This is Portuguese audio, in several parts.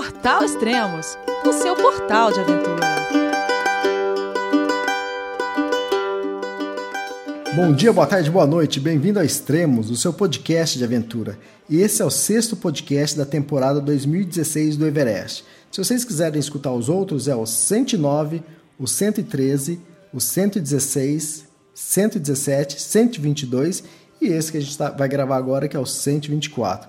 Portal Extremos, o seu portal de aventura. Bom dia, boa tarde, boa noite. Bem-vindo a Extremos, o seu podcast de aventura. E esse é o sexto podcast da temporada 2016 do Everest. Se vocês quiserem escutar os outros, é o 109, o 113, o 116, 117, 122 e esse que a gente tá, vai gravar agora, que é o 124.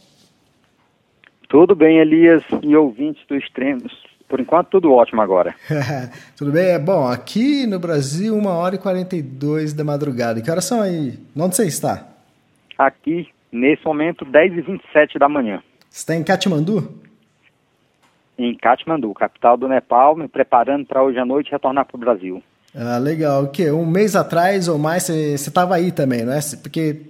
Tudo bem, Elias e ouvintes do Extremos. Por enquanto, tudo ótimo agora. tudo bem? É bom, aqui no Brasil, 1 hora e 42 da madrugada. Que horas são aí? Onde você está? Aqui, nesse momento, 10 e 27 da manhã. Você está em Katmandu? Em Katmandu, capital do Nepal, me preparando para hoje à noite retornar para o Brasil. Ah, legal. O quê? Um mês atrás ou mais você estava aí também, não é? Porque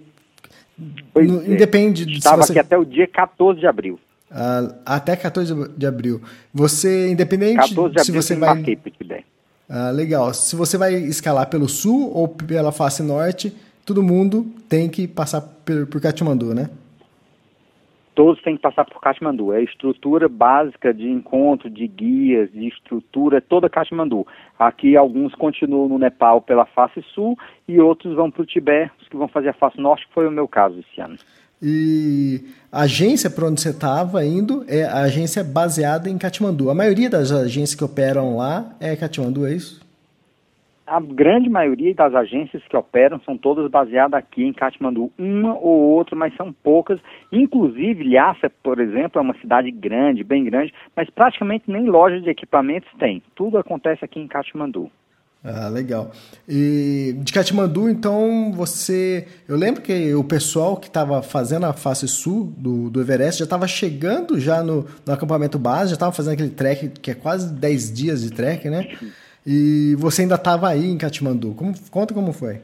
pois no, é. independe Estava você... aqui até o dia 14 de abril. Uh, até 14 de abril. Você, independente 14 de abril, se você vai. Ah, legal. Se você vai escalar pelo sul ou pela face norte, todo mundo tem que passar por, por Katmandu, né? Todos têm que passar por Katmandu. É a estrutura básica de encontro, de guias, de estrutura, é toda Katmandu. Aqui alguns continuam no Nepal pela face sul e outros vão para o Tibete, os que vão fazer a face norte, que foi o meu caso esse ano. E a agência para onde você estava indo é a agência baseada em Katmandu. A maioria das agências que operam lá é Katmandu, é isso? A grande maioria das agências que operam são todas baseadas aqui em Katmandu. Uma ou outra, mas são poucas. Inclusive, Lhasa, por exemplo, é uma cidade grande, bem grande, mas praticamente nem loja de equipamentos tem. Tudo acontece aqui em Katmandu. Ah, legal. E de Katmandu, então, você. Eu lembro que o pessoal que estava fazendo a face sul do, do Everest já estava chegando já no, no acampamento base, já estava fazendo aquele trek que é quase 10 dias de trek, né? E você ainda estava aí em Katmandu. Como, conta como foi.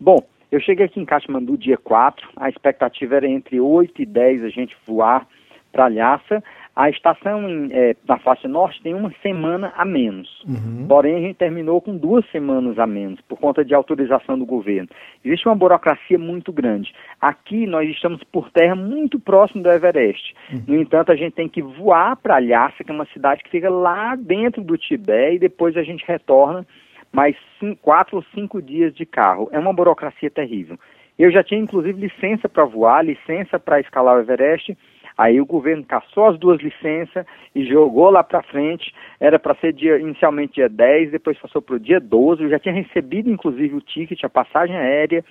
Bom, eu cheguei aqui em Katmandu dia 4, a expectativa era entre 8 e 10 a gente voar para Lhasa. A estação em, é, na faixa norte tem uma semana a menos. Uhum. Porém, a gente terminou com duas semanas a menos, por conta de autorização do governo. Existe uma burocracia muito grande. Aqui nós estamos por terra muito próximo do Everest. Uhum. No entanto, a gente tem que voar para Lhasa, que é uma cidade que fica lá dentro do Tibete, e depois a gente retorna mais cinco, quatro ou cinco dias de carro. É uma burocracia terrível. Eu já tinha, inclusive, licença para voar, licença para escalar o Everest, Aí o governo caçou as duas licenças e jogou lá para frente. Era para ser dia, inicialmente dia 10, depois passou para o dia 12. Eu já tinha recebido, inclusive, o ticket, a passagem aérea,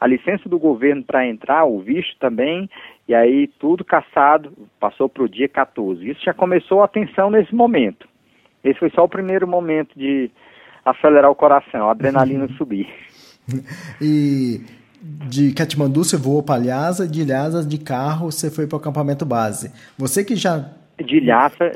a licença do governo para entrar, o visto também. E aí tudo caçado, passou para o dia 14. Isso já começou a tensão nesse momento. Esse foi só o primeiro momento de acelerar o coração, a adrenalina subir. E de Katmandu você voou para Lhasa, de Lhasa de carro você foi para o acampamento base. Você que já de Lhasa,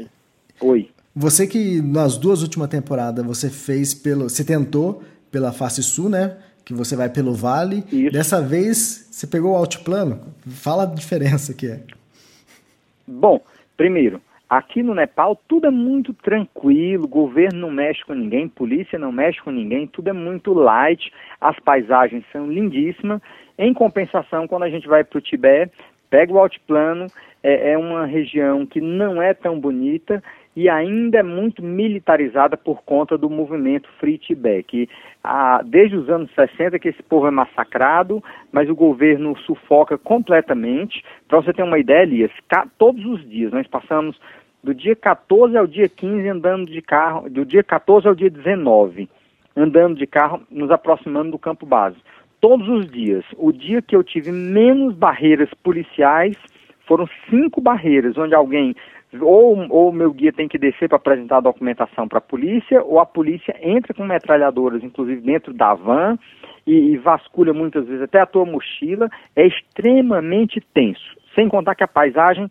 oi. Você que nas duas últimas temporadas você fez pelo, você tentou pela face sul, né? Que você vai pelo vale. Isso. Dessa vez você pegou o altiplano. Fala a diferença que é. Bom, primeiro, Aqui no Nepal tudo é muito tranquilo, governo não mexe com ninguém, polícia não mexe com ninguém, tudo é muito light, as paisagens são lindíssimas. Em compensação, quando a gente vai para o Tibete, pega o altiplano, é, é uma região que não é tão bonita e ainda é muito militarizada por conta do movimento Free Tibet, ah, desde os anos 60 que esse povo é massacrado, mas o governo sufoca completamente. Para você ter uma ideia, Elias, todos os dias nós passamos do dia 14 ao dia 15 andando de carro, do dia 14 ao dia 19, andando de carro, nos aproximando do campo base. Todos os dias. O dia que eu tive menos barreiras policiais foram cinco barreiras, onde alguém ou, ou o meu guia tem que descer para apresentar a documentação para a polícia, ou a polícia entra com metralhadoras, inclusive dentro da van, e, e vasculha muitas vezes até a tua mochila. É extremamente tenso. Sem contar que a paisagem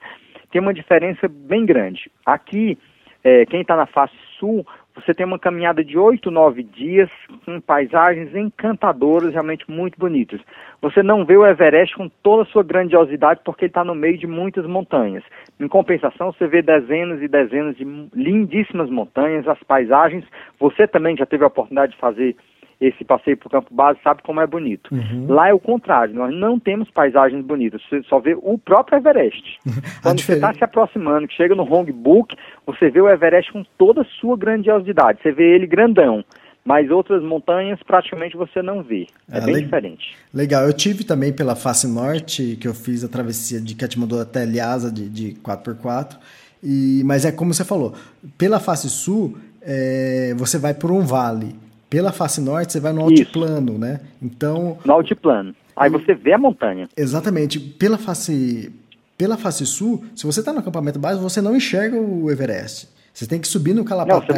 tem uma diferença bem grande. Aqui, é, quem está na face sul, você tem uma caminhada de oito, nove dias com paisagens encantadoras, realmente muito bonitas. Você não vê o Everest com toda a sua grandiosidade porque ele está no meio de muitas montanhas. Em compensação, você vê dezenas e dezenas de lindíssimas montanhas, as paisagens. Você também já teve a oportunidade de fazer esse passeio para o campo base sabe como é bonito. Uhum. Lá é o contrário, nós não temos paisagens bonitas, você só vê o próprio Everest. Quando você está se aproximando, que chega no Book, você vê o Everest com toda a sua grandiosidade, você vê ele grandão. Mas outras montanhas praticamente você não vê. É, é bem le diferente. Legal. Eu tive também pela face norte, que eu fiz a travessia de Katmandu até Lhasa de, de 4x4. E, mas é como você falou, pela face sul, é, você vai por um vale. Pela face norte, você vai no altiplano, Isso. né? Então. No altiplano. Aí você vê a montanha. Exatamente. Pela face, pela face sul, se você está no acampamento base, você não enxerga o Everest. Você tem que subir no Calapatã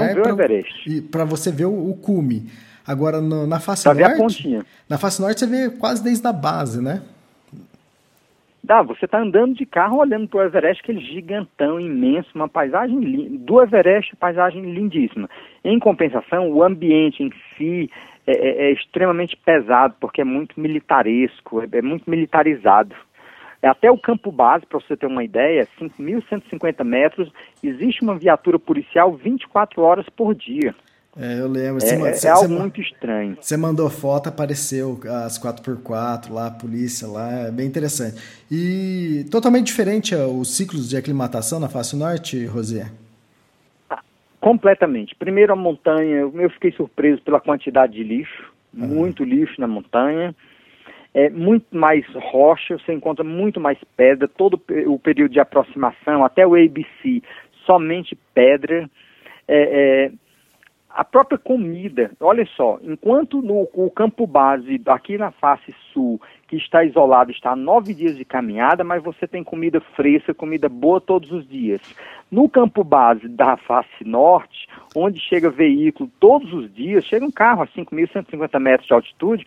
para você ver o, o cume. Agora, no, na face pra norte. Na face norte você vê quase desde a base, né? Dá, você está andando de carro olhando para o Everest, aquele gigantão, imenso, uma paisagem. Do Everest, paisagem lindíssima. Em compensação, o ambiente em si é, é, é extremamente pesado, porque é muito militaresco, é, é muito militarizado. Até o campo base, para você ter uma ideia, 5.150 metros, existe uma viatura policial 24 horas por dia. É, eu lembro. É, é, é algo muito estranho. Você mandou foto, apareceu as 4x4 lá, a polícia lá, é bem interessante. E totalmente diferente os ciclos de aclimatação na face norte, Rosé? Ah, completamente. Primeiro a montanha, eu fiquei surpreso pela quantidade de lixo, muito lixo na montanha. É muito mais rocha, você encontra muito mais pedra, todo o período de aproximação, até o ABC, somente pedra. É, é, a própria comida, olha só, enquanto no o campo base aqui na face sul, que está isolado, está a nove dias de caminhada, mas você tem comida fresca, comida boa todos os dias. No campo base da face norte, onde chega veículo todos os dias, chega um carro a 5.150 metros de altitude,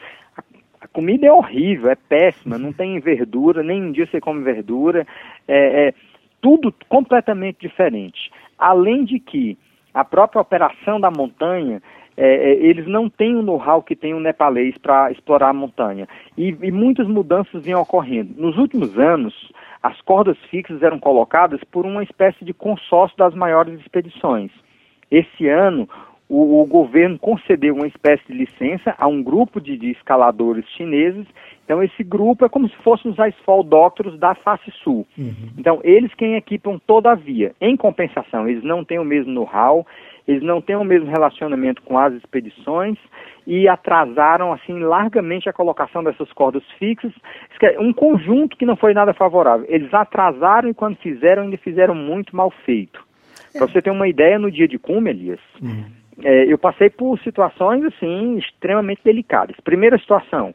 a, comida é horrível, é péssima, não tem verdura, nem um dia você come verdura, é, é tudo completamente diferente. Além de que a própria operação da montanha, é, é, eles não têm o know-how que tem o nepalês para explorar a montanha. E, e, muitas mudanças vinham ocorrendo. Nos últimos anos, as cordas fixas eram colocadas por uma espécie de consórcio das maiores expedições. Esse ano, o, o governo concedeu uma espécie de licença a um grupo de, de escaladores chineses então, esse grupo é como se fossem os Icefall Doctors da face sul. Uhum. Então, eles quem equipam toda a via. Em compensação, eles não têm o mesmo know-how, eles não têm o mesmo relacionamento com as expedições e atrasaram, assim, largamente a colocação dessas cordas fixas. É um conjunto que não foi nada favorável. Eles atrasaram e, quando fizeram, ainda fizeram muito mal feito. É. Para você ter uma ideia, no dia de cume, Elias, uhum. é, eu passei por situações, assim, extremamente delicadas. Primeira situação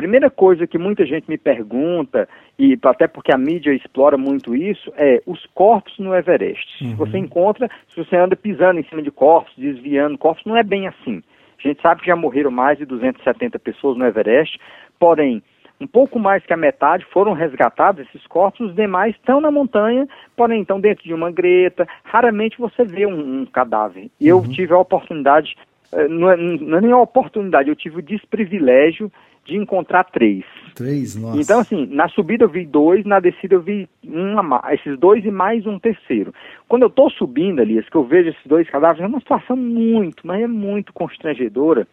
Primeira coisa que muita gente me pergunta, e até porque a mídia explora muito isso, é os corpos no Everest. Uhum. Você encontra, se você anda pisando em cima de corpos, desviando corpos, não é bem assim. A gente sabe que já morreram mais de 270 pessoas no Everest, porém, um pouco mais que a metade foram resgatados esses corpos, os demais estão na montanha, porém estão dentro de uma greta. Raramente você vê um, um cadáver. E uhum. eu tive a oportunidade, eh, não é, não é nem a oportunidade, eu tive o desprivilégio de encontrar três. Três, nossa. Então, assim, na subida eu vi dois, na descida eu vi uma, esses dois e mais um terceiro. Quando eu estou subindo, Elias, que eu vejo esses dois cadáveres, é uma situação muito, mas é muito constrangedora,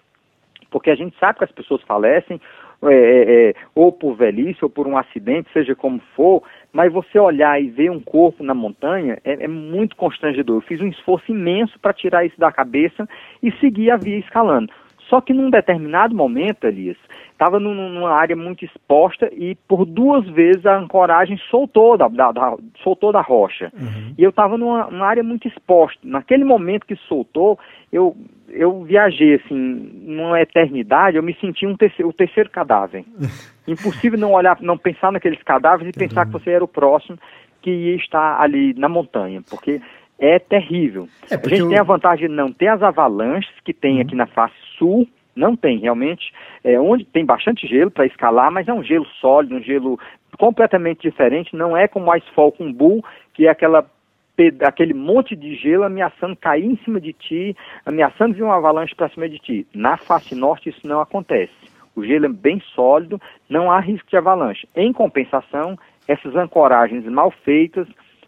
porque a gente sabe que as pessoas falecem, é, é, é, ou por velhice, ou por um acidente, seja como for, mas você olhar e ver um corpo na montanha é, é muito constrangedor. Eu fiz um esforço imenso para tirar isso da cabeça e seguir a via escalando. Só que num determinado momento, Elias, estava numa área muito exposta e por duas vezes a ancoragem soltou da, da, da soltou da rocha. Uhum. E eu estava numa, área muito exposta. Naquele momento que soltou, eu, eu viajei assim, numa eternidade, eu me senti um terceiro, o terceiro cadáver. Impossível não olhar, não pensar naqueles cadáveres e pensar que você era o próximo que ia estar ali na montanha, porque é terrível. É a gente tem a vantagem de não ter as avalanches que tem uhum. aqui na face sul, não tem realmente, é, onde tem bastante gelo para escalar, mas é um gelo sólido, um gelo completamente diferente, não é como a Falcon Bull, que é aquela aquele monte de gelo ameaçando cair em cima de ti, ameaçando vir uma avalanche para cima de ti. Na face norte isso não acontece. O gelo é bem sólido, não há risco de avalanche. Em compensação, essas ancoragens mal feitas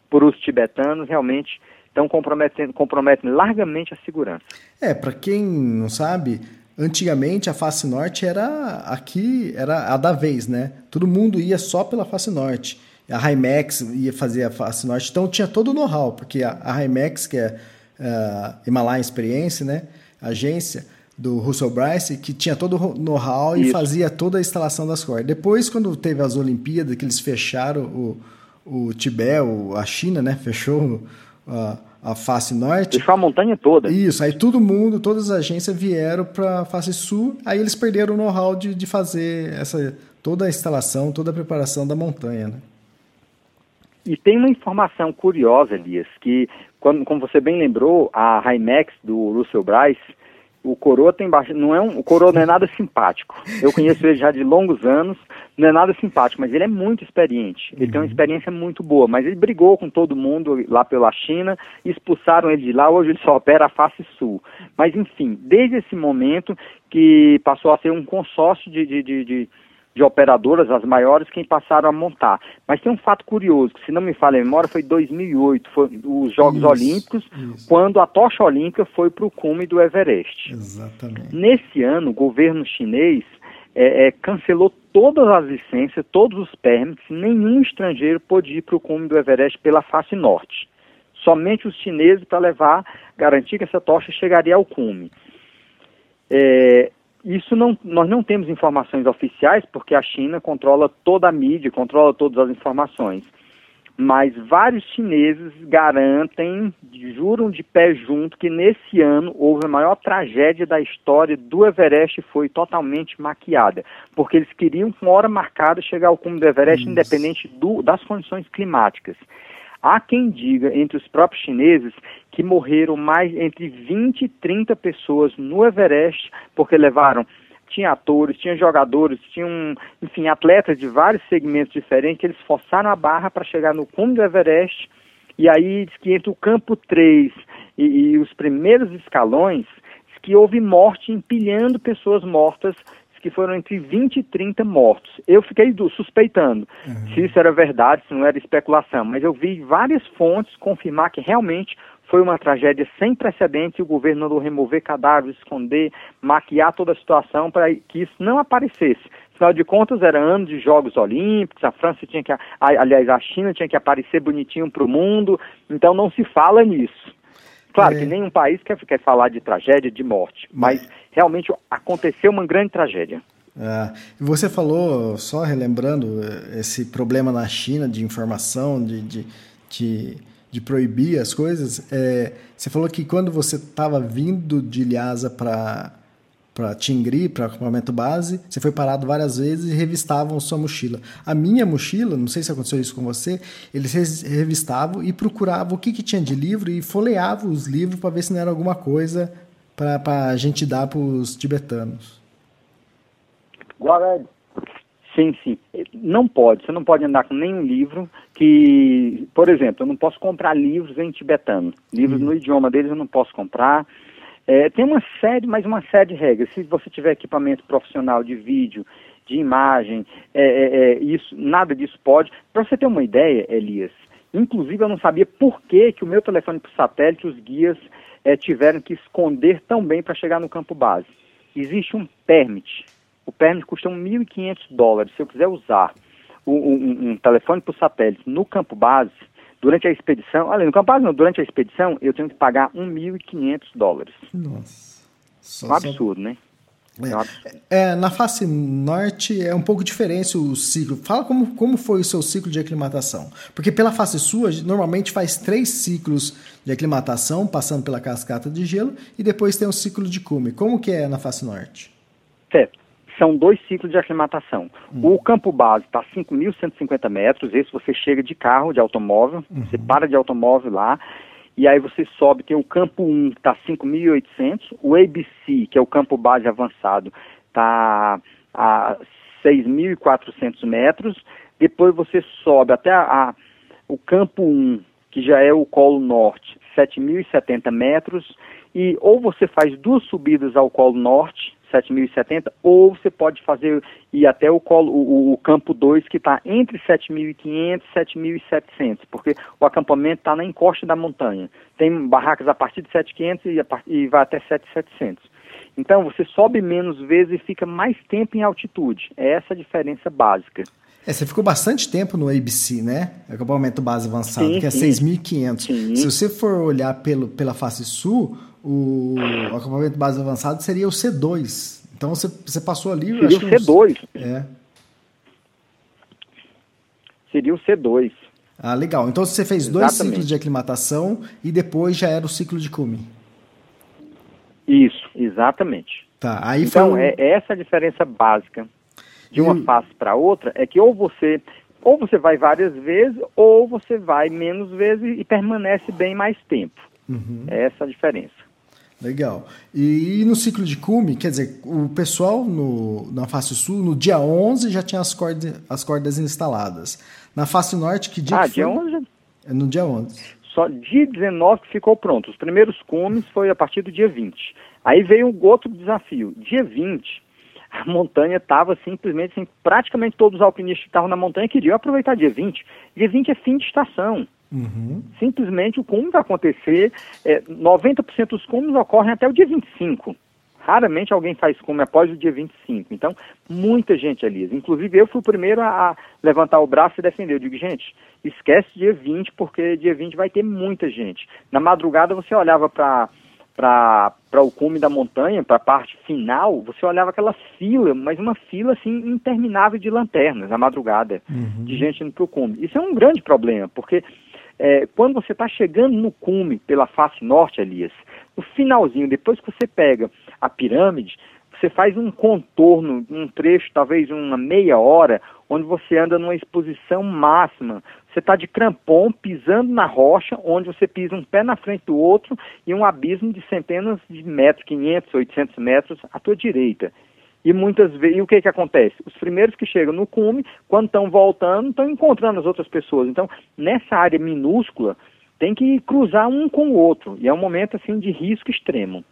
por os tibetanos realmente estão comprometendo, comprometem largamente a segurança. É, para quem não sabe, antigamente a face norte era aqui, era a da vez, né? Todo mundo ia só pela face norte. A Himax ia fazer a face norte, então tinha todo o know-how, porque a, a Himax, que é a uh, Himalaia Experiência, né? Agência do Russell Bryce, que tinha todo o know-how e fazia toda a instalação das cordas. Depois, quando teve as Olimpíadas, que eles fecharam o, o Tibete, a China, né? Fechou a, a face norte. Fechou a montanha toda. Isso, aí todo mundo, todas as agências vieram para a face sul, aí eles perderam o know-how de, de fazer essa, toda a instalação, toda a preparação da montanha, né? E tem uma informação curiosa, Elias, que, quando, como você bem lembrou, a Himax do Russell Bryce, o Coroa tem baixo, não é um, o Coroa não é nada simpático. Eu conheço ele já de longos anos, não é nada simpático, mas ele é muito experiente. Ele uhum. tem uma uhum. experiência muito boa, mas ele brigou com todo mundo lá pela China, expulsaram ele de lá, hoje ele só opera a face sul. Mas enfim, desde esse momento que passou a ser um consórcio de, de, de, de de operadoras, as maiores, quem passaram a montar. Mas tem um fato curioso, que se não me falha a memória, foi 2008, foi os Jogos isso, Olímpicos, isso. quando a tocha olímpica foi para o cume do Everest. Exatamente. Nesse ano, o governo chinês é, é, cancelou todas as licenças, todos os permits, nenhum estrangeiro pôde ir para o cume do Everest pela face norte. Somente os chineses para levar, garantir que essa tocha chegaria ao cume. É, isso não, nós não temos informações oficiais, porque a China controla toda a mídia, controla todas as informações. Mas vários chineses garantem, juram de pé junto, que nesse ano houve a maior tragédia da história do Everest foi totalmente maquiada. Porque eles queriam, com hora marcada, chegar ao cume do Everest, Isso. independente do, das condições climáticas. Há quem diga, entre os próprios chineses, que morreram mais entre 20 e 30 pessoas no Everest, porque levaram tinha atores, tinha jogadores, tinham, enfim, atletas de vários segmentos diferentes, eles forçaram a barra para chegar no cume do Everest, e aí diz que entre o campo 3 e, e os primeiros escalões, que houve morte empilhando pessoas mortas que foram entre 20 e 30 mortos. Eu fiquei do, suspeitando uhum. se isso era verdade, se não era especulação, mas eu vi várias fontes confirmar que realmente foi uma tragédia sem precedentes e o governo mandou remover cadáveres, esconder, maquiar toda a situação para que isso não aparecesse. Afinal de contas, era ano de Jogos Olímpicos, a França tinha que, aliás, a China tinha que aparecer bonitinho para o mundo, então não se fala nisso. Claro é. que nenhum país quer, quer falar de tragédia, de morte, mas realmente aconteceu uma grande tragédia. É, você falou, só relembrando, esse problema na China de informação, de, de, de, de proibir as coisas. É, você falou que quando você estava vindo de Lhasa para para Tingri, para acampamento base, você foi parado várias vezes e revistavam sua mochila. A minha mochila, não sei se aconteceu isso com você, eles revistavam e procuravam o que, que tinha de livro e folheavam os livros para ver se não era alguma coisa para a gente dar para os tibetanos. Agora, sim, sim. Não pode, você não pode andar com nenhum livro que, por exemplo, eu não posso comprar livros em tibetano. Livros hum. no idioma deles eu não posso comprar. É, tem uma série, mais uma série de regras. Se você tiver equipamento profissional de vídeo, de imagem, é, é, é isso, nada disso pode. Para você ter uma ideia, Elias, inclusive eu não sabia por que, que o meu telefone por satélite, os guias é, tiveram que esconder tão bem para chegar no campo base. Existe um permit. O permit custa 1.500 dólares. Se eu quiser usar um, um, um telefone por satélite no campo base, durante a expedição, olha, no campo base não, durante a expedição, eu tenho que pagar 1.500 dólares. Nossa. Só, um absurdo, só... né? É, na face norte é um pouco diferente o ciclo. Fala como, como foi o seu ciclo de aclimatação. Porque pela face sul, normalmente faz três ciclos de aclimatação, passando pela cascata de gelo, e depois tem o ciclo de cume. Como que é na face norte? Certo. São dois ciclos de aclimatação. Hum. O campo base está a 5.150 metros, esse você chega de carro, de automóvel, uhum. você para de automóvel lá, e aí você sobe, tem o campo 1 que está 5.800, o ABC, que é o campo base avançado, está a 6.400 metros, depois você sobe até a, a, o campo 1, que já é o colo norte, 7.070 metros, e ou você faz duas subidas ao colo norte, 7.070, ou você pode fazer ir até o, colo, o, o campo 2, que está entre 7.500 e 7.700, porque o acampamento está na encosta da montanha. Tem barracas a partir de 7.500 e, e vai até 7.700. Então, você sobe menos vezes e fica mais tempo em altitude. É essa a diferença básica. É, você ficou bastante tempo no ABC, né? Acampamento base avançado, sim, que é 6.500. Se você for olhar pelo, pela face sul, o acampamento base avançado seria o C2. Então você, você passou ali. Seria o C2. Uns... É. Seria o C2. Ah, legal. Então você fez Exatamente. dois ciclos de aclimatação e depois já era o ciclo de cume. Isso, exatamente. Tá, aí então, foi... é, é essa a diferença básica de uma e... face para outra, é que ou você ou você vai várias vezes, ou você vai menos vezes e permanece bem mais tempo. Uhum. É essa a diferença. Legal. E, no ciclo de cume, quer dizer, o pessoal no, na face sul, no dia 11 já tinha as cordas, as cordas instaladas. Na face norte, que dia ah, que dia 11? É no dia 11. Só dia 19 que ficou pronto. Os primeiros cumes foi a partir do dia 20. Aí veio um outro desafio. Dia 20, a montanha estava simplesmente assim, praticamente todos os alpinistas que estavam na montanha queriam aproveitar dia 20. Dia 20 é fim de estação. Uhum. Simplesmente o cume vai acontecer, é, 90% dos cumes ocorrem até o dia 25. Raramente alguém faz cume após o dia 25. Então, muita gente ali. Inclusive, eu fui o primeiro a levantar o braço e defender. Eu digo, gente, esquece dia 20, porque dia 20 vai ter muita gente. Na madrugada, você olhava para para o cume da montanha, para a parte final, você olhava aquela fila, mas uma fila assim interminável de lanternas na madrugada, uhum. de gente indo para o cume. Isso é um grande problema, porque é, quando você está chegando no cume pela face norte, Elias, no finalzinho, depois que você pega a pirâmide, você faz um contorno, um trecho, talvez uma meia hora, onde você anda numa exposição máxima. Você está de crampon, pisando na rocha, onde você pisa um pé na frente do outro e um abismo de centenas de metros, 500, 800 metros à tua direita. E muitas vezes, e o que que acontece? Os primeiros que chegam no cume, quando estão voltando, estão encontrando as outras pessoas. Então, nessa área minúscula, tem que cruzar um com o outro. E é um momento assim de risco extremo.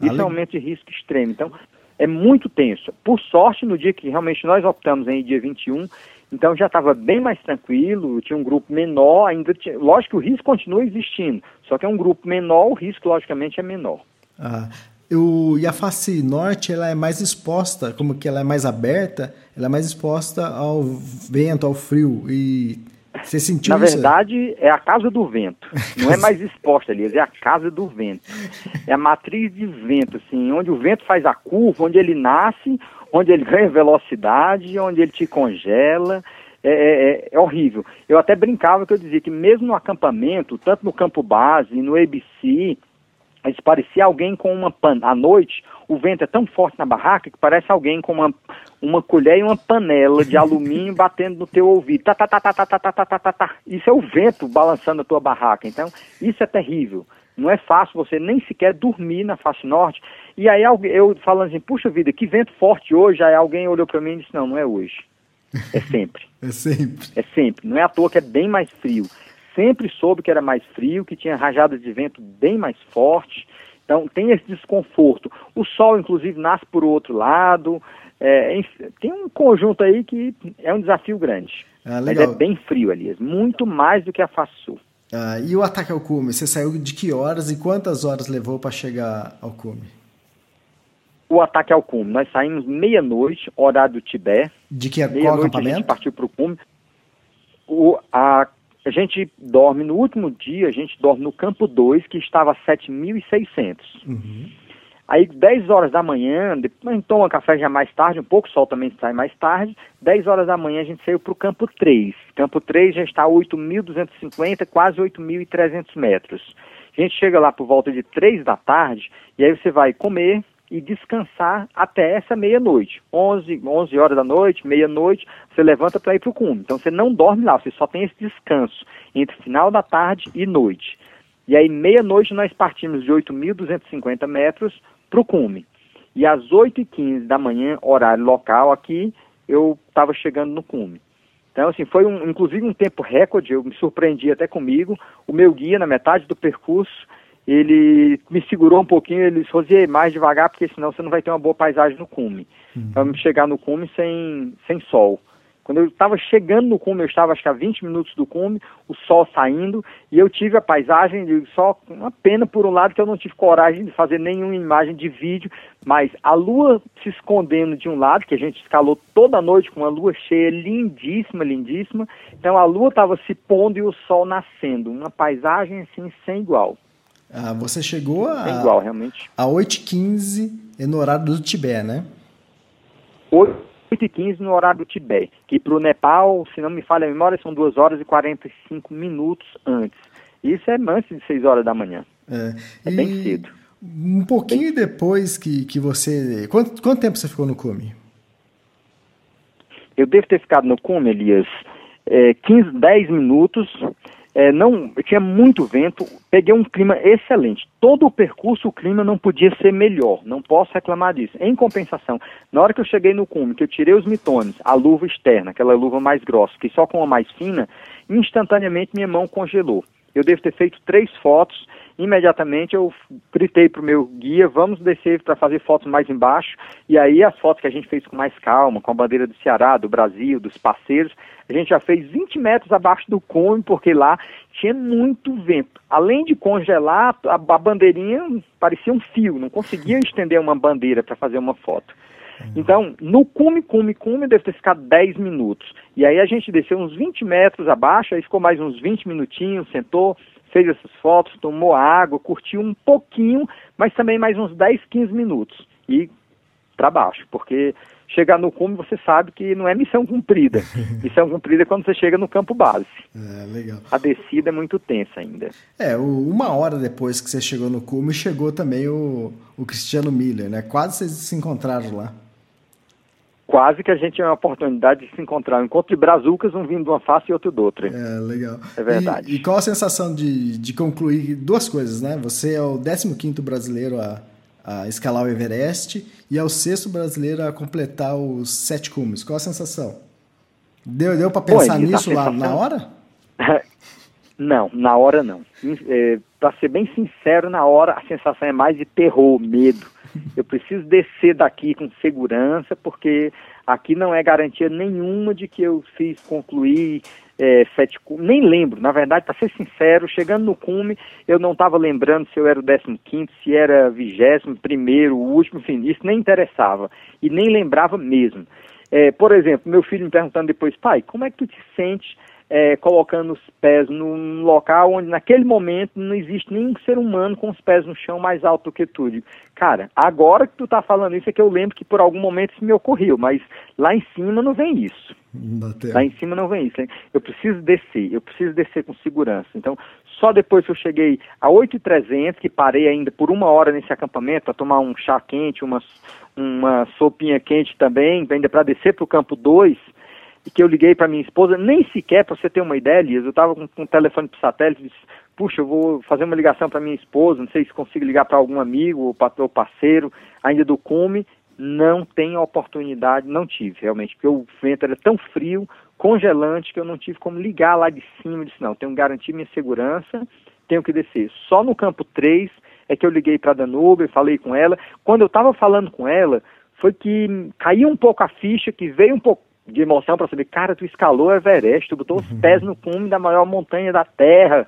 Isso Ale... é um momento de risco extremo. Então, é muito tenso. Por sorte, no dia que realmente nós optamos em dia 21, então já estava bem mais tranquilo, tinha um grupo menor, ainda tinha, lógico que o risco continua existindo, só que é um grupo menor, o risco logicamente é menor. Ah, o, e a face norte ela é mais exposta, como que ela é mais aberta, ela é mais exposta ao vento, ao frio. E você sentiu Na verdade, é a casa do vento. Não é mais exposta, ali, é a casa do vento. É a matriz de vento, assim, onde o vento faz a curva, onde ele nasce, onde ele ganha velocidade, onde ele te congela. É, é, é, é, horrível. Eu até brincava que eu dizia que mesmo no acampamento, tanto no campo base, no ABC, mas parecia alguém com uma pan... à noite, o vento é tão forte na barraca que parece alguém com uma, uma colher e uma panela de alumínio batendo no teu ouvido. Tá, tá, tá, tá, tá, tá, tá, tá, tá, tá. Isso é o vento balançando a tua barraca. Então, isso é terrível. Não é fácil você nem sequer dormir na face norte. E aí eu falando assim, puxa vida, que vento forte hoje. Aí alguém olhou para mim e disse, não, não é hoje. É sempre. é sempre. É sempre. Não é à toa que é bem mais frio sempre soube que era mais frio, que tinha rajadas de vento bem mais fortes. Então tem esse desconforto. O sol, inclusive, nasce por outro lado. É, tem um conjunto aí que é um desafio grande. Ah, Mas é bem frio, Elias. Muito mais do que a face sul. Ah, e o ataque ao cume? Você saiu de que horas e quantas horas levou para chegar ao cume? O ataque ao cume. Nós saímos meia-noite, horário do Tibete. De que meia qual acampamento? A gente partiu para o cume. O, a a gente dorme no último dia, a gente dorme no campo 2, que estava a 7.600. Uhum. Aí 10 horas da manhã, depois a gente toma café já mais tarde, um pouco, o sol também sai mais tarde. 10 horas da manhã a gente saiu para o campo 3. Campo 3 já está a 8.250, quase 8.300 metros. A gente chega lá por volta de 3 da tarde e aí você vai comer e descansar até essa meia-noite. 11, 11 horas da noite, meia-noite, você levanta para ir para o cume. Então você não dorme lá, você só tem esse descanso entre final da tarde e noite. E aí, meia-noite, nós partimos de 8.250 metros para o cume. E às 8h15 da manhã, horário local aqui, eu estava chegando no cume. Então, assim, foi um, inclusive um tempo recorde, eu me surpreendi até comigo. O meu guia, na metade do percurso, ele me segurou um pouquinho, ele disse, Rosier, mais devagar, porque senão você não vai ter uma boa paisagem no cume. Uhum. Vamos chegar no cume sem, sem sol. Quando eu estava chegando no cume, eu estava acho que a 20 minutos do cume, o sol saindo, e eu tive a paisagem, de só uma pena por um lado que eu não tive coragem de fazer nenhuma imagem de vídeo, mas a lua se escondendo de um lado, que a gente escalou toda noite com uma lua cheia, lindíssima, lindíssima, então a lua estava se pondo e o sol nascendo, uma paisagem assim sem igual. Ah, você chegou a, sem igual, realmente. a 8h15 no horário do Tibete, né? 8 8h15 no horário do Tibete, que para o Nepal, se não me falha a memória, são 2 horas e 45 minutos antes. Isso é antes de 6 horas da manhã. É, é bem cedo. Um pouquinho bem... depois que, que você. Quanto, quanto tempo você ficou no cume? Eu devo ter ficado no cume, Elias, é, 15, 10 minutos é, não tinha muito vento, peguei um clima excelente. Todo o percurso, o clima não podia ser melhor, não posso reclamar disso. Em compensação, na hora que eu cheguei no cume, que eu tirei os mitones, a luva externa, aquela luva mais grossa, que só com a mais fina, instantaneamente minha mão congelou. Eu devo ter feito três fotos imediatamente eu gritei para o meu guia, vamos descer para fazer fotos mais embaixo, e aí as fotos que a gente fez com mais calma, com a bandeira do Ceará, do Brasil, dos parceiros, a gente já fez 20 metros abaixo do cume, porque lá tinha muito vento. Além de congelar, a, a bandeirinha parecia um fio, não conseguia estender uma bandeira para fazer uma foto. Então, no cume, cume, cume, deve ter ficado 10 minutos. E aí a gente desceu uns 20 metros abaixo, aí ficou mais uns 20 minutinhos, sentou, fez essas fotos, tomou água, curtiu um pouquinho, mas também mais uns 10, 15 minutos. E para baixo, porque chegar no cume você sabe que não é missão cumprida. missão cumprida é quando você chega no campo base. É, legal. A descida é muito tensa ainda. É, uma hora depois que você chegou no cume, chegou também o, o Cristiano Miller, né? Quase vocês se encontraram lá quase que a gente tinha uma oportunidade de se encontrar. Um encontro de brazucas, um vindo de uma face e outro de outra. É, legal. É verdade. E, e qual a sensação de, de concluir duas coisas, né? Você é o 15º brasileiro a, a escalar o Everest e é o sexto brasileiro a completar os sete cumes. Qual a sensação? Deu, deu para pensar Bom, nisso lá na hora? Não, na hora não. É, para ser bem sincero, na hora a sensação é mais de terror, medo. Eu preciso descer daqui com segurança, porque aqui não é garantia nenhuma de que eu fiz concluir é, sete nem lembro, na verdade, para ser sincero, chegando no cume, eu não estava lembrando se eu era o 15 se era vigésimo, primeiro, o último, enfim, isso nem interessava, e nem lembrava mesmo. É, por exemplo, meu filho me perguntando depois, pai, como é que tu te sente é, colocando os pés num local onde naquele momento não existe nenhum ser humano com os pés no chão mais alto do que tu. Digo, cara, agora que tu tá falando isso é que eu lembro que por algum momento isso me ocorreu, mas lá em cima não vem isso. Lá em cima não vem isso. Eu preciso descer, eu preciso descer com segurança. Então, só depois que eu cheguei a 8,300, que parei ainda por uma hora nesse acampamento para tomar um chá quente, uma, uma sopinha quente também, ainda para descer para o campo 2, e que eu liguei para minha esposa, nem sequer, para você ter uma ideia, Elias, eu estava com, com um telefone para satélite, disse, puxa, eu vou fazer uma ligação para minha esposa, não sei se consigo ligar para algum amigo ou, parceiro ainda do cume, não tenho oportunidade, não tive realmente, porque o vento era tão frio, congelante, que eu não tive como ligar lá de cima, eu disse, não, tenho que garantir minha segurança, tenho que descer. Só no campo 3 é que eu liguei para a Danube, falei com ela, quando eu estava falando com ela, foi que caiu um pouco a ficha, que veio um pouco de emoção para saber, cara, tu escalou o Everest, tu botou os uhum. pés no cume da maior montanha da Terra.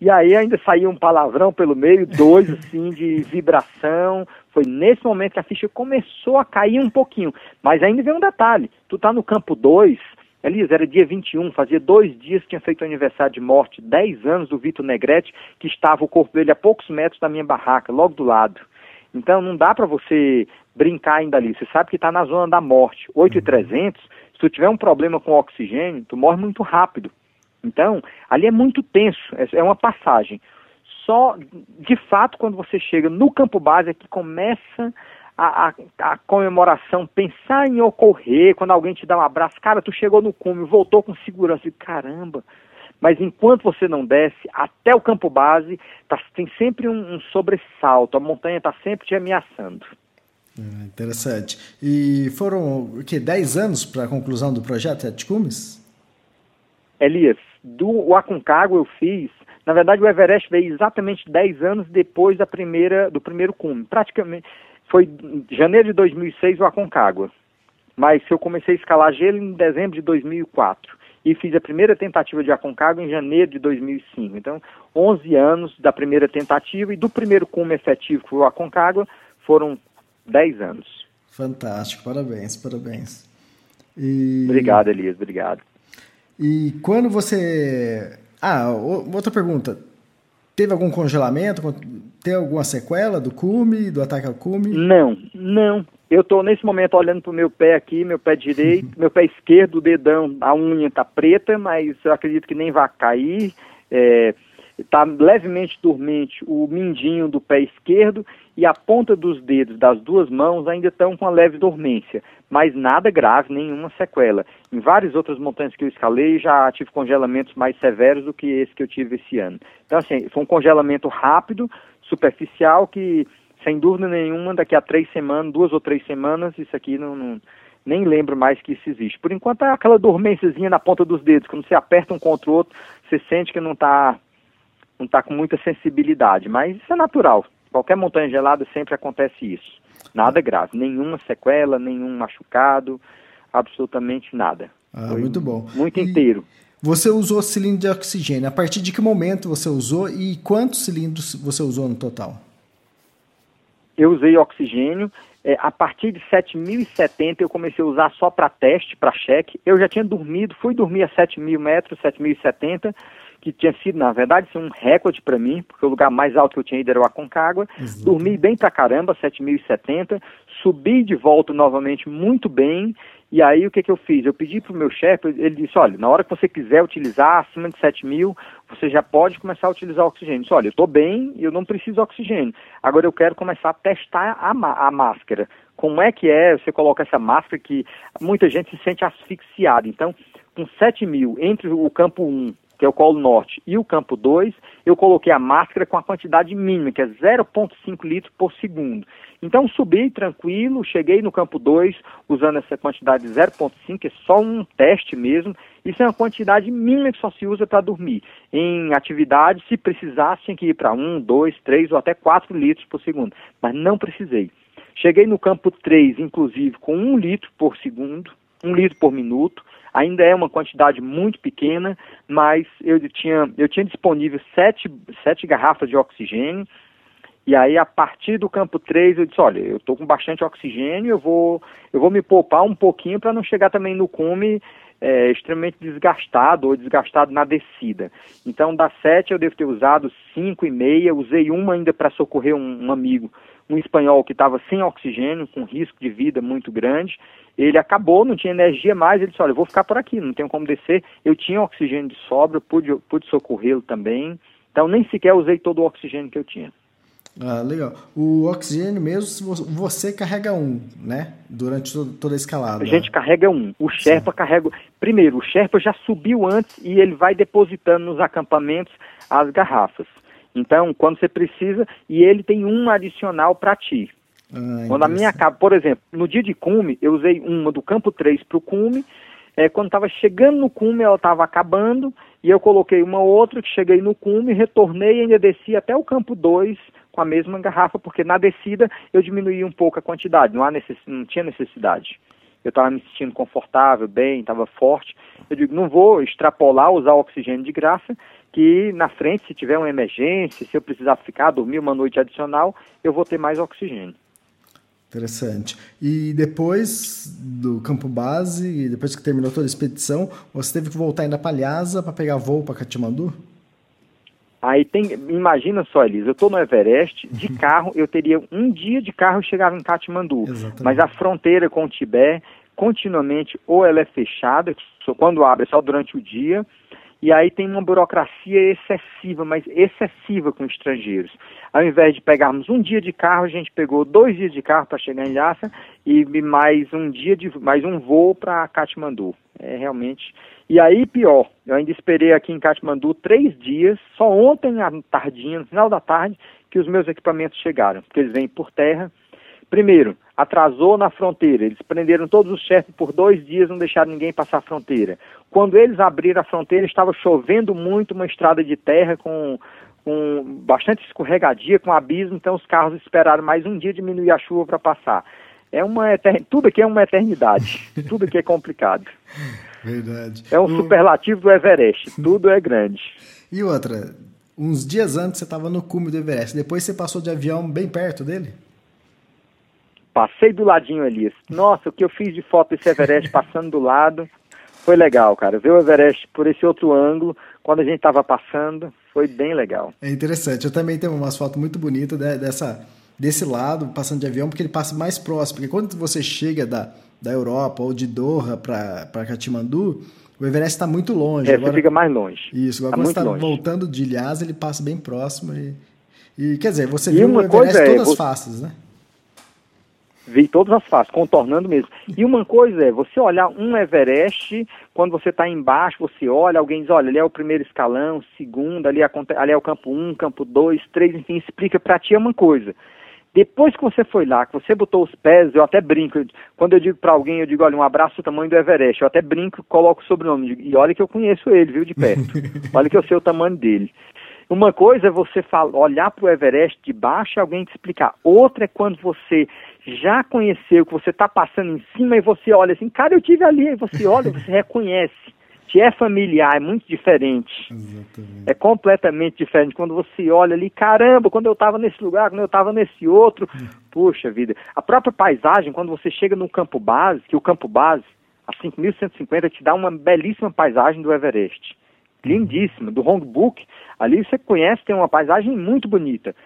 E aí ainda saiu um palavrão pelo meio, dois assim de vibração. Foi nesse momento que a ficha começou a cair um pouquinho. Mas ainda vem um detalhe, tu tá no campo 2, Elisa, era dia 21, fazia dois dias que tinha feito o aniversário de morte, 10 anos do Vitor Negrete, que estava o corpo dele a poucos metros da minha barraca, logo do lado. Então não dá para você brincar ainda ali. Você sabe que está na zona da morte. 8,300, se tu tiver um problema com oxigênio, tu morre muito rápido. Então, ali é muito tenso, é, é uma passagem. Só, de fato, quando você chega no campo base é que começa a, a, a, comemoração, pensar em ocorrer, quando alguém te dá um abraço, cara, tu chegou no cume, voltou com segurança, e caramba. Mas enquanto você não desce, até o campo base, tá, tem sempre um, um sobressalto, a montanha está sempre te ameaçando. É, interessante. E foram o que 10 anos para a conclusão do projeto Sete Cumes? Elias, do Aconcagua eu fiz, na verdade o Everest veio exatamente 10 anos depois da primeira, do primeiro cume. Praticamente foi em janeiro de 2006 o Aconcagua. Mas eu comecei a escalar gelo em dezembro de 2004 e fiz a primeira tentativa de Aconcagua em janeiro de 2005. Então, 11 anos da primeira tentativa e do primeiro cume efetivo que foi o Aconcagua foram 10 anos. Fantástico, parabéns, parabéns. E... Obrigado, Elias, obrigado. E quando você. Ah, outra pergunta. Teve algum congelamento? Tem alguma sequela do cume, do ataque ao cume? Não, não. Eu estou nesse momento olhando para o meu pé aqui, meu pé direito, meu pé esquerdo, o dedão, a unha está preta, mas eu acredito que nem vai cair. É, está levemente dormente o mindinho do pé esquerdo e a ponta dos dedos das duas mãos ainda estão com uma leve dormência, mas nada grave, nenhuma sequela. Em várias outras montanhas que eu escalei já tive congelamentos mais severos do que esse que eu tive esse ano. Então, assim, foi um congelamento rápido, superficial, que sem dúvida nenhuma, daqui a três semanas, duas ou três semanas, isso aqui não, não nem lembro mais que isso existe. Por enquanto é aquela dormênciazinha na ponta dos dedos, quando você aperta um contra o outro, você sente que não está não está com muita sensibilidade, mas isso é natural. Qualquer montanha gelada sempre acontece isso. Nada grave, nenhuma sequela, nenhum machucado, absolutamente nada. Ah, Foi muito bom. Muito e inteiro. Você usou cilindro de oxigênio. A partir de que momento você usou e quantos cilindros você usou no total? Eu usei oxigênio. É, a partir de 7.070 eu comecei a usar só para teste, para cheque. Eu já tinha dormido, fui dormir a 7.000 metros, 7.070 que tinha sido, na verdade, um recorde para mim, porque o lugar mais alto que eu tinha ido era o Aconcagua. Exato. Dormi bem pra caramba, 7.070, subi de volta novamente muito bem, e aí o que, que eu fiz? Eu pedi para o meu chefe, ele disse, olha, na hora que você quiser utilizar acima de 7 mil, você já pode começar a utilizar oxigênio. Eu disse, olha, eu estou bem eu não preciso de oxigênio. Agora eu quero começar a testar a, a máscara. Como é que é você coloca essa máscara que muita gente se sente asfixiada. Então, com 7 mil entre o campo 1 que é o colo norte, e o campo 2, eu coloquei a máscara com a quantidade mínima, que é 0,5 litros por segundo. Então subi tranquilo, cheguei no campo 2 usando essa quantidade de 0,5, que é só um teste mesmo. Isso é uma quantidade mínima que só se usa para dormir. Em atividade, se precisasse, tinha que ir para 1, 2, 3 ou até 4 litros por segundo. Mas não precisei. Cheguei no campo 3, inclusive, com 1 litro por segundo, 1 litro por minuto. Ainda é uma quantidade muito pequena, mas eu tinha, eu tinha disponível sete, sete garrafas de oxigênio. E aí, a partir do campo 3, eu disse, olha, eu estou com bastante oxigênio, eu vou, eu vou me poupar um pouquinho para não chegar também no cume é, extremamente desgastado ou desgastado na descida. Então, das 7 eu devo ter usado cinco e meia, usei uma ainda para socorrer um, um amigo um espanhol que estava sem oxigênio, com risco de vida muito grande. Ele acabou, não tinha energia mais. Ele disse: Olha, eu vou ficar por aqui, não tenho como descer. Eu tinha oxigênio de sobra, pude, pude socorrê-lo também. Então, nem sequer usei todo o oxigênio que eu tinha. Ah, legal. O oxigênio mesmo, você carrega um, né? Durante toda a escalada. A gente carrega um. O Sherpa Sim. carrega. Primeiro, o Sherpa já subiu antes e ele vai depositando nos acampamentos as garrafas. Então, quando você precisa, e ele tem um adicional para ti. Ah, quando a minha acaba, por exemplo, no dia de cume, eu usei uma do campo 3 para o cume, é, quando estava chegando no cume, ela estava acabando, e eu coloquei uma outra que cheguei no cume, retornei e ainda desci até o campo 2 com a mesma garrafa, porque na descida eu diminuí um pouco a quantidade, não, há necess... não tinha necessidade. Eu estava me sentindo confortável, bem, estava forte. Eu digo, não vou extrapolar, usar oxigênio de graça, que na frente, se tiver uma emergência, se eu precisar ficar, dormir uma noite adicional, eu vou ter mais oxigênio. Interessante. E depois do campo base, depois que terminou toda a expedição, você teve que voltar ainda para Lhasa para pegar voo para Katmandu? Aí tem, imagina só, Elisa, eu estou no Everest, de carro, eu teria um dia de carro e chegava em Katmandu. Exatamente. Mas a fronteira com o Tibete, continuamente, ou ela é fechada, só quando abre é só durante o dia, e aí tem uma burocracia excessiva, mas excessiva com estrangeiros. Ao invés de pegarmos um dia de carro, a gente pegou dois dias de carro para chegar em Lhasa e mais um dia de mais um voo para Katmandu. É realmente. E aí pior, eu ainda esperei aqui em Katmandu três dias, só ontem à tardinha, no final da tarde, que os meus equipamentos chegaram, porque eles vêm por terra. Primeiro, atrasou na fronteira. Eles prenderam todos os chefes por dois dias, não deixaram ninguém passar a fronteira. Quando eles abriram a fronteira, estava chovendo muito, uma estrada de terra com, com bastante escorregadia, com abismo, então os carros esperaram mais um dia diminuir a chuva para passar. É uma etern... Tudo aqui é uma eternidade, tudo aqui é complicado. Verdade. É um superlativo do Everest, tudo é grande. E outra, uns dias antes você estava no cume do Everest, depois você passou de avião bem perto dele? Passei do ladinho ali. Nossa, o que eu fiz de foto desse Everest passando do lado foi legal, cara. Ver o Everest por esse outro ângulo, quando a gente estava passando, foi bem legal. É interessante. Eu também tenho umas fotos muito bonitas dessa, desse lado, passando de avião, porque ele passa mais próximo. Porque quando você chega da, da Europa ou de Doha para Katmandu, o Everest está muito longe. É, agora, você fica mais longe. Isso, agora tá quando você está voltando de Lhasa, ele passa bem próximo. E, e quer dizer, você E viu o Everest é, todas as você- faces, né? Vi todas as faces, contornando mesmo. E uma coisa é, você olhar um Everest, quando você está embaixo, você olha, alguém diz, olha, ali é o primeiro escalão, segundo, ali, aconte- ali é o campo 1, um, campo 2, 3, enfim, explica pra ti é uma coisa. Depois que você foi lá, que você botou os pés, eu até brinco, eu- quando eu digo pra alguém, eu digo, olha, um abraço do tamanho do Everest, eu até brinco, coloco o sobrenome, digo, e olha que eu conheço ele, viu, de perto. olha que eu sei o tamanho dele. Uma coisa é você fala, olhar para o Everest de baixo e alguém te explicar. Outra é quando você já conheceu, que você está passando em cima e você olha assim, cara, eu tive ali, e você olha, você reconhece. Te é familiar, é muito diferente. Exatamente. É completamente diferente. Quando você olha ali, caramba, quando eu estava nesse lugar, quando eu estava nesse outro, puxa vida. A própria paisagem, quando você chega no campo base, que o campo base, a 5.150, te dá uma belíssima paisagem do Everest. Lindíssima. Do Hongbook, ali você conhece, tem uma paisagem muito bonita.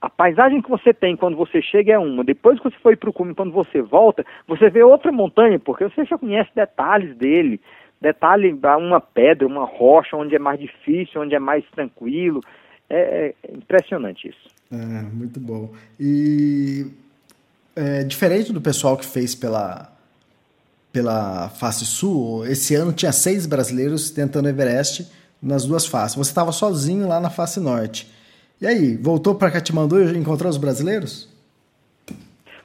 A paisagem que você tem quando você chega é uma. Depois que você foi para o cume, quando você volta, você vê outra montanha, porque você já conhece detalhes dele. Detalhe, uma pedra, uma rocha, onde é mais difícil, onde é mais tranquilo. É, é impressionante isso. É, muito bom. E é, diferente do pessoal que fez pela, pela face sul, esse ano tinha seis brasileiros tentando Everest nas duas faces. Você estava sozinho lá na face norte. E aí, voltou para Katmandu e encontrou os brasileiros?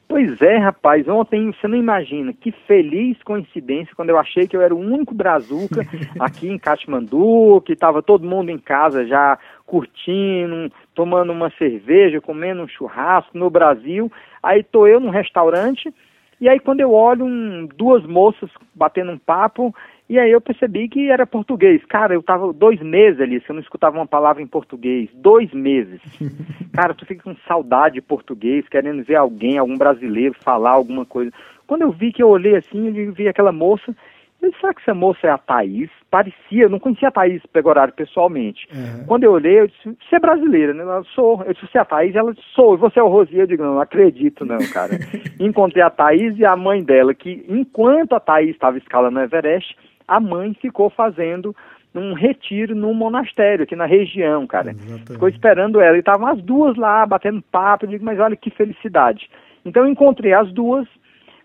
Pois é, rapaz, ontem você não imagina que feliz coincidência quando eu achei que eu era o único brazuca aqui em Katmandu, que estava todo mundo em casa já curtindo, tomando uma cerveja, comendo um churrasco no Brasil. Aí tô eu num restaurante e aí quando eu olho um, duas moças batendo um papo e aí eu percebi que era português. Cara, eu tava dois meses ali, se eu não escutava uma palavra em português. Dois meses. Cara, tu fica com saudade de português, querendo ver alguém, algum brasileiro falar alguma coisa. Quando eu vi que eu olhei assim, eu vi aquela moça, eu disse, será que essa moça é a Thaís? Parecia, eu não conhecia a Thaís Pegoraro pessoalmente. Uhum. Quando eu olhei, eu disse, você é brasileira, né? Ela, sou. Eu disse, você é a Thaís? Ela disse, sou. E você é o Rosier? Eu digo, não, não acredito não, cara. Encontrei a Thaís e a mãe dela, que enquanto a Thaís estava escalando o Everest, a mãe ficou fazendo um retiro num monastério aqui na região, cara. Exatamente. Ficou esperando ela. E estavam as duas lá, batendo papo. Eu digo, mas olha que felicidade. Então eu encontrei as duas,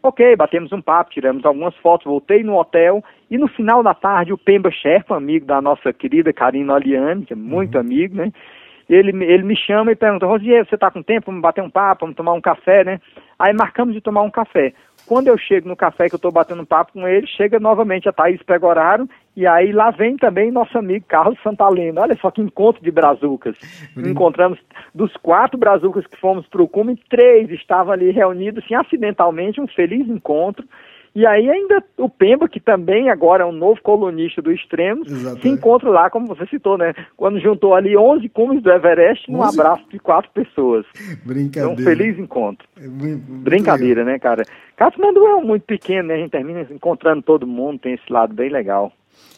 ok, batemos um papo, tiramos algumas fotos, voltei no hotel. E no final da tarde, o Pemba Sherpa, amigo da nossa querida Karina Oliane, que é muito amigo, né? Ele, ele me chama e pergunta, Rosier, você está com tempo? Vamos bater um papo, vamos tomar um café, né? Aí marcamos de tomar um café. Quando eu chego no café que eu estou batendo papo com ele, chega novamente a Thaís Pegoraro, e aí lá vem também nosso amigo Carlos Santalena. Olha só que encontro de brazucas. Encontramos dos quatro brazucas que fomos para o cume, três estavam ali reunidos, assim, acidentalmente, um feliz encontro. E aí ainda o Pemba, que também agora é um novo colunista do Exatamente. se encontra lá, como você citou, né? Quando juntou ali 11 cumes do Everest num 11? abraço de quatro pessoas. É Brincadeira. um feliz encontro. É muito Brincadeira, né, cara? Katmandu é muito pequeno, né? A gente termina encontrando todo mundo, tem esse lado bem legal.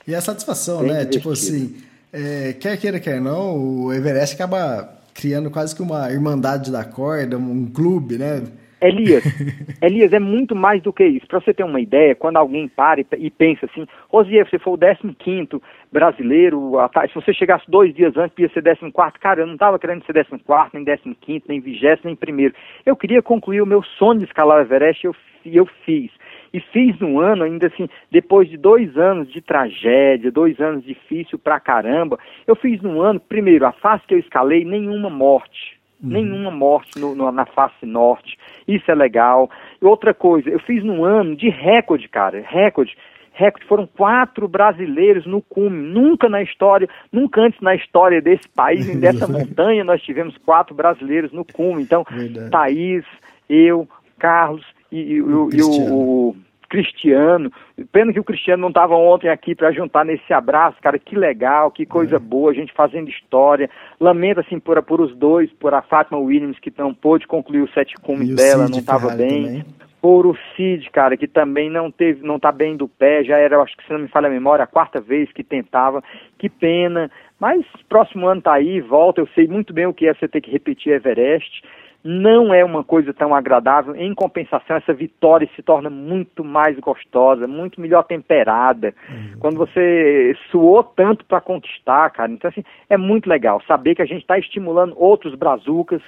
E a satisfação, Bem né? Tipo divertido. assim, É, quer queira, quer não, o Everest acaba criando quase que uma irmandade da corda, um clube, né? Elias, Elias, é muito mais do que isso. Para você ter uma ideia, quando alguém para e pensa assim, Rosier, você foi o 15 brasileiro, se você chegasse dois dias antes, ia ser 14, cara, eu não estava querendo ser 14, nem 15, nem 20, nem primeiro. Eu queria concluir o meu sonho de escalar o Everest e eu, eu fiz. E fiz no ano, ainda assim, depois de dois anos de tragédia, dois anos difícil pra caramba, eu fiz no ano, primeiro, a face que eu escalei, nenhuma morte Uhum. Nenhuma morte no, no, na face norte. Isso é legal. E outra coisa, eu fiz num ano de recorde, cara. Recorde. Recorde. Foram quatro brasileiros no cume. Nunca na história, nunca antes na história desse país, e dessa montanha, nós tivemos quatro brasileiros no cume. Então, Verdade. Thaís, eu, Carlos e, e, e o, o Cristiano. Pena que o Cristiano não estava ontem aqui para juntar nesse abraço, cara. Que legal, que coisa é. boa, a gente fazendo história. Lamento, assim, por, por os dois, por a Fátima Williams, que não pôde concluir o sete cumes dela, Cid não estava bem. Também. Por o Cid, cara, que também não teve, não tá bem do pé, já era, acho que se não me falha a memória, a quarta vez que tentava. Que pena. Mas próximo ano tá aí, volta. Eu sei muito bem o que é você ter que repetir Everest não é uma coisa tão agradável. Em compensação, essa vitória se torna muito mais gostosa, muito melhor temperada. Uhum. Quando você suou tanto para conquistar, cara. Então, assim, é muito legal saber que a gente está estimulando outros brazucas,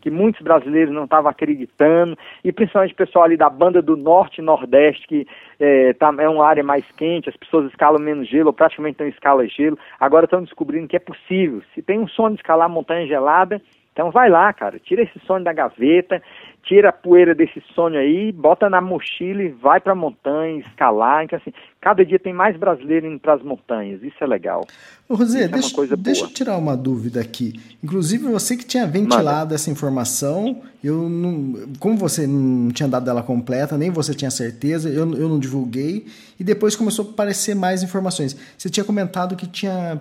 que muitos brasileiros não estavam acreditando, e principalmente o pessoal ali da banda do norte e nordeste, que é, tá, é uma área mais quente, as pessoas escalam menos gelo, ou praticamente não escalam gelo, agora estão descobrindo que é possível. Se tem um sonho de escalar montanha gelada, então vai lá, cara, tira esse sonho da gaveta, tira a poeira desse sonho aí, bota na mochila e vai para a montanha, escalar. Então, assim, cada dia tem mais brasileiro indo para as montanhas, isso é legal. Ô, Rosê, deixa, é deixa eu tirar uma dúvida aqui. Inclusive, você que tinha ventilado Manda. essa informação, eu não, como você não tinha dado ela completa, nem você tinha certeza, eu, eu não divulguei, e depois começou a aparecer mais informações. Você tinha comentado que tinha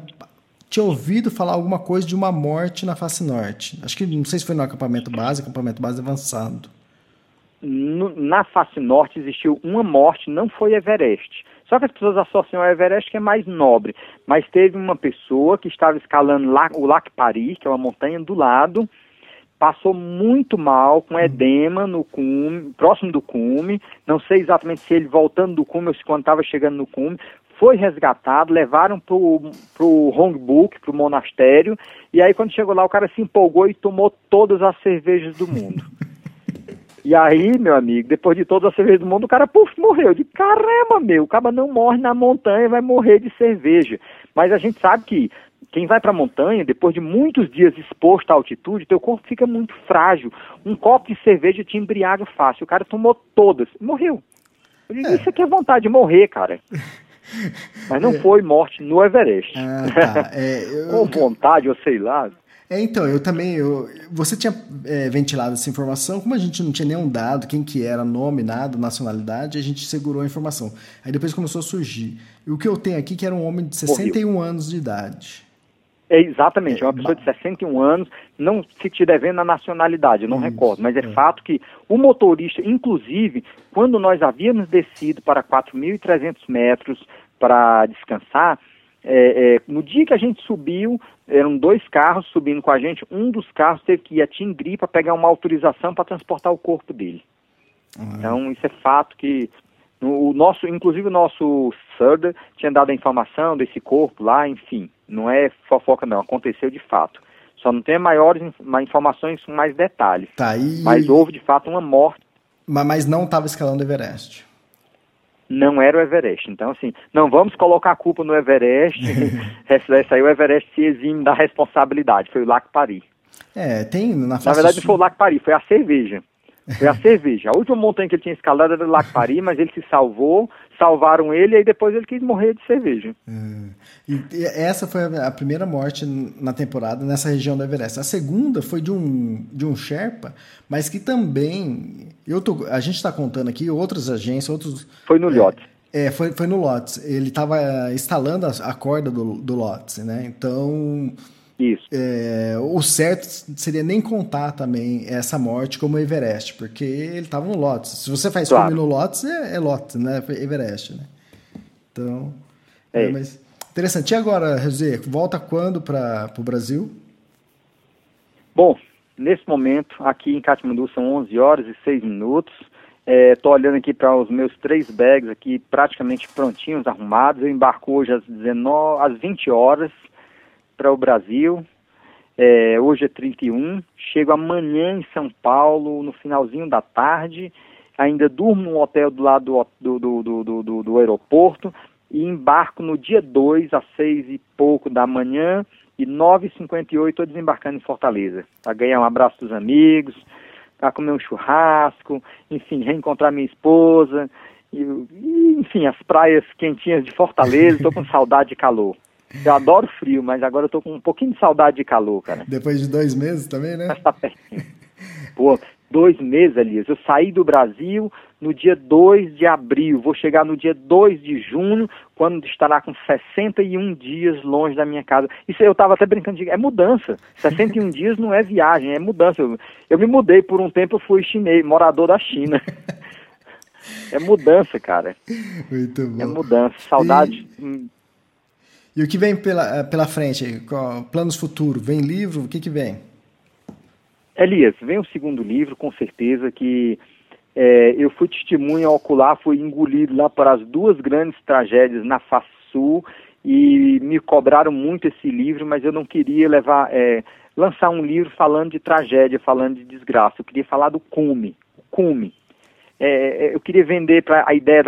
tinha ouvido falar alguma coisa de uma morte na face norte. Acho que não sei se foi no acampamento base, acampamento base avançado. No, na face norte existiu uma morte, não foi Everest. Só que as pessoas associam ao Everest que é mais nobre. Mas teve uma pessoa que estava escalando o Lac Paris, que é uma montanha do lado, passou muito mal com edema no cume, próximo do cume. Não sei exatamente se ele voltando do cume ou se quando estava chegando no cume foi resgatado, levaram para o Hongbook, para o monastério, e aí quando chegou lá o cara se empolgou e tomou todas as cervejas do mundo. E aí, meu amigo, depois de todas as cervejas do mundo, o cara, puf, morreu. De caramba, meu, o cara não morre na montanha, vai morrer de cerveja. Mas a gente sabe que quem vai para a montanha, depois de muitos dias exposto à altitude, teu corpo fica muito frágil. Um copo de cerveja te embriaga fácil. O cara tomou todas, morreu. Eu digo, é. isso aqui é vontade de morrer, cara. Mas não é. foi morte no Everest. Ah, tá. é, eu... Com vontade, ou sei lá. É, então, eu também. Eu, você tinha é, ventilado essa informação, como a gente não tinha nenhum dado, quem que era, nome, nada, nacionalidade, a gente segurou a informação. Aí depois começou a surgir. E o que eu tenho aqui que era um homem de 61 Morreu. anos de idade. É, exatamente, é uma pessoa de 61 anos, não se te devendo a nacionalidade, eu não Isso, recordo, mas é, é, fato que o motorista, inclusive, quando nós havíamos descido para 4.300 metros para descansar, é, é, no dia que a gente subiu, eram dois carros subindo com a gente, um dos carros teve que ir a Tingri para pegar uma autorização para transportar o corpo dele. Uhum. Então, isso é fato que o nosso, inclusive o nosso Surda tinha dado a informação desse corpo lá, enfim, não é fofoca não, aconteceu de fato. Só não tem maiores informações com mais detalhes. Tá, e... Mas houve de fato uma morte. Mas não estava escalando o Everest. Não era o Everest. Então, assim, não vamos colocar a culpa no Everest. Essa aí o Everest se exime da responsabilidade. Foi o Lac Paris. É, tem na Na verdade, não foi o Lac Paris, foi a cerveja. Foi a cerveja. A última montanha que ele tinha escalado era o Lac Paris, mas ele se salvou, salvaram ele e depois ele quis morrer de cerveja. É. E essa foi a primeira morte na temporada nessa região do Everest. A segunda foi de um, de um Sherpa, mas que também. Eu tô, a gente está contando aqui outras agências, outros. Foi no é, É, foi, foi no Lotus. Ele estava instalando a, a, corda do, do né? Então isso. É, o certo seria nem contar também essa morte como Everest, porque ele estava no Lotus. Se você faz claro. no Lotus, é, é Lotus, né? Everest, né? Então. É. é mas, Interessante. E agora, José, volta quando para o Brasil? Bom, nesse momento, aqui em Katmandu são 11 horas e 6 minutos. Estou é, olhando aqui para os meus três bags aqui praticamente prontinhos, arrumados. Eu embarco hoje às, 19, às 20 horas para o Brasil. É, hoje é 31. Chego amanhã em São Paulo, no finalzinho da tarde. Ainda durmo no hotel do lado do, do, do, do, do aeroporto e embarco no dia 2, às 6 e pouco da manhã. E 9h58 estou desembarcando em Fortaleza. Para ganhar um abraço dos amigos, para comer um churrasco, enfim, reencontrar minha esposa. E, e, enfim, as praias quentinhas de Fortaleza, estou com saudade de calor. Eu adoro frio, mas agora eu tô com um pouquinho de saudade de calor, cara. Depois de dois meses também, né? Mas tá pertinho. Pô, dois meses, Elias. Eu saí do Brasil no dia 2 de abril. Vou chegar no dia 2 de junho, quando estará com 61 dias longe da minha casa. Isso eu tava até brincando de. É mudança. 61 dias não é viagem, é mudança. Eu, eu me mudei por um tempo, eu fui chinês, morador da China. É mudança, cara. Muito bom. É mudança. Saudade. E e o que vem pela, eh, pela frente? Planos futuros? Vem livro? O que, que vem? Elias, vem o segundo livro, com certeza, que é, eu fui testemunha ocular, fui engolido lá para as duas grandes tragédias na face sul e me cobraram muito esse livro, mas eu não queria levar, é, lançar um livro falando de tragédia, falando de desgraça. Eu queria falar do cume, cume. É, é, eu queria vender para a ideia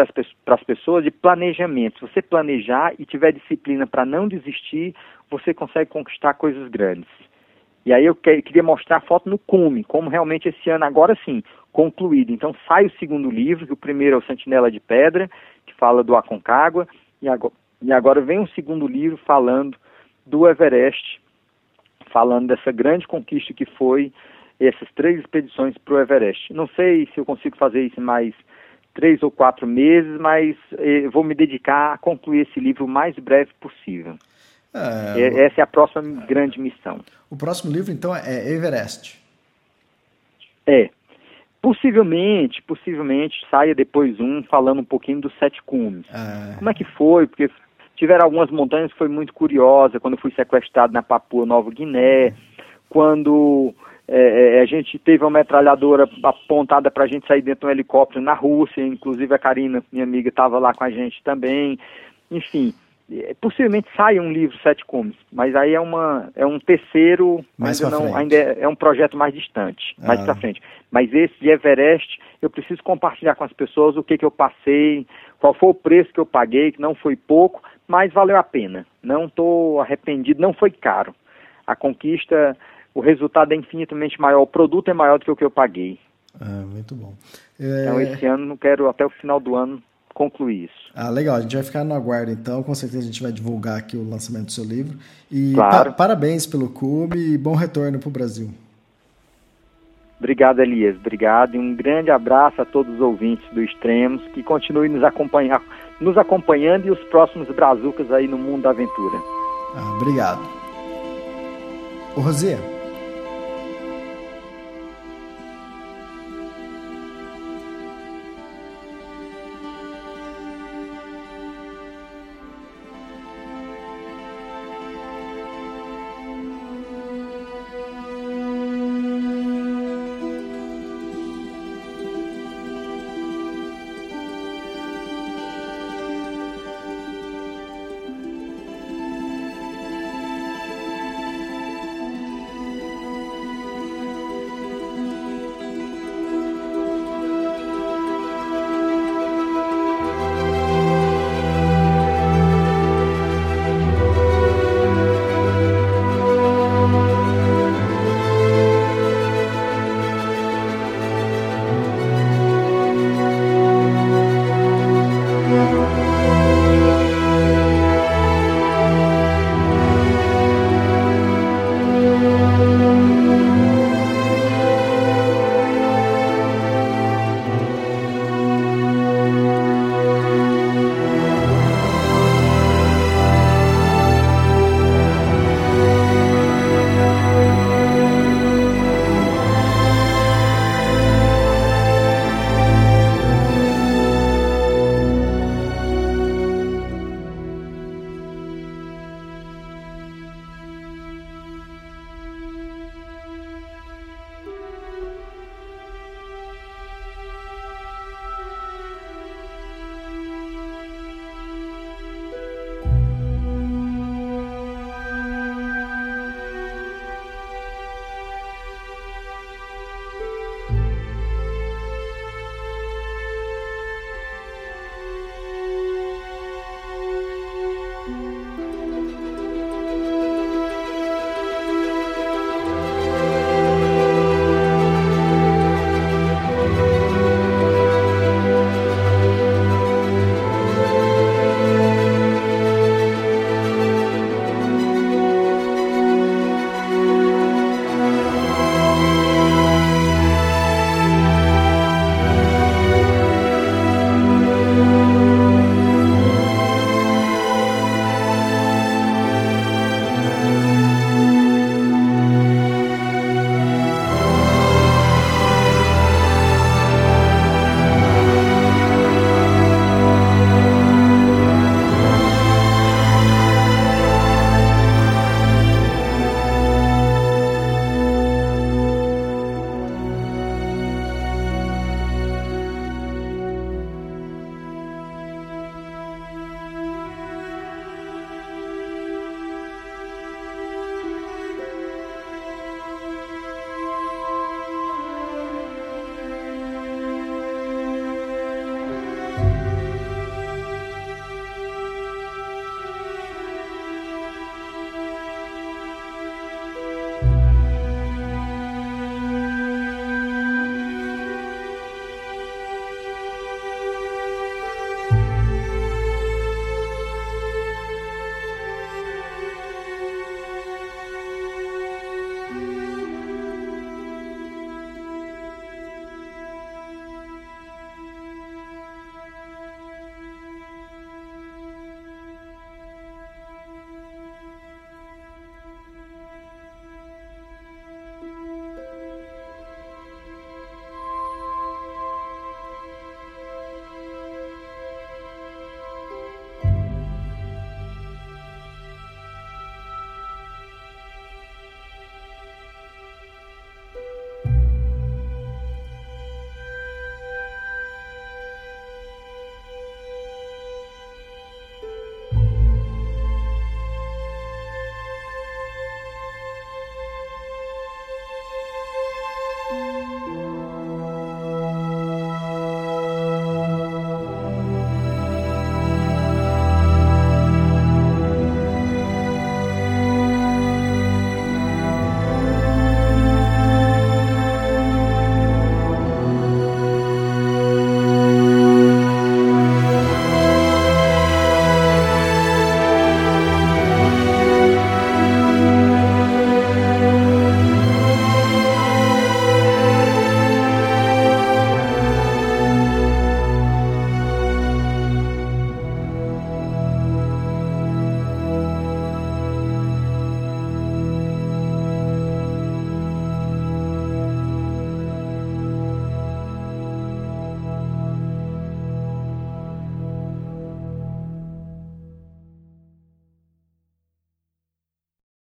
para as pessoas de planejamento. Se você planejar e tiver disciplina para não desistir, você consegue conquistar coisas grandes. E aí eu que, queria mostrar a foto no cume, como realmente esse ano, agora sim, concluído. Então sai o segundo livro, que o primeiro é o Sentinela de Pedra, que fala do Aconcagua, e agora, e agora vem um segundo livro falando do Everest, falando dessa grande conquista que foi essas três expedições para o Everest. Não sei se eu consigo fazer isso em mais três ou quatro meses, mas eh, vou me dedicar a concluir esse livro o mais breve possível. É, Essa é a próxima grande missão. O próximo livro, então, é Everest. É. Possivelmente, possivelmente saia depois um falando um pouquinho dos sete cumes. É. Como é que foi? Porque tiveram algumas montanhas que foi muito curiosa, quando eu fui sequestrado na Papua Nova Guiné, quando é, é, a gente teve uma metralhadora apontada para a gente sair dentro de um helicóptero na Rússia, inclusive a Karina, minha amiga, estava lá com a gente também. Enfim, é, possivelmente saia um livro Sete Cumes, mas aí é, uma, é um terceiro, mais ainda, não, ainda é, é, um projeto mais distante, mais ah. para frente. Mas esse de Everest, eu preciso compartilhar com as pessoas o que, que eu passei, qual foi o preço que eu paguei, que não foi pouco, mas valeu a pena. Não estou arrependido, não foi caro. A conquista o resultado é infinitamente maior, o produto é maior do que o que eu paguei. Ah, muito bom. É... Então, esse ano, não quero até o final do ano concluir isso. Ah, legal. A gente vai ficar no aguardo, então. Com certeza a gente vai divulgar aqui o lançamento do seu livro. E claro. pa parabéns pelo clube e bom retorno para o Brasil. Obrigado, Elias. Obrigado. E um grande abraço a todos os ouvintes do Extremos que continuem nos, acompanhar, nos acompanhando e os próximos brazucas aí no mundo da aventura. Ah, obrigado. Ô, Rosê,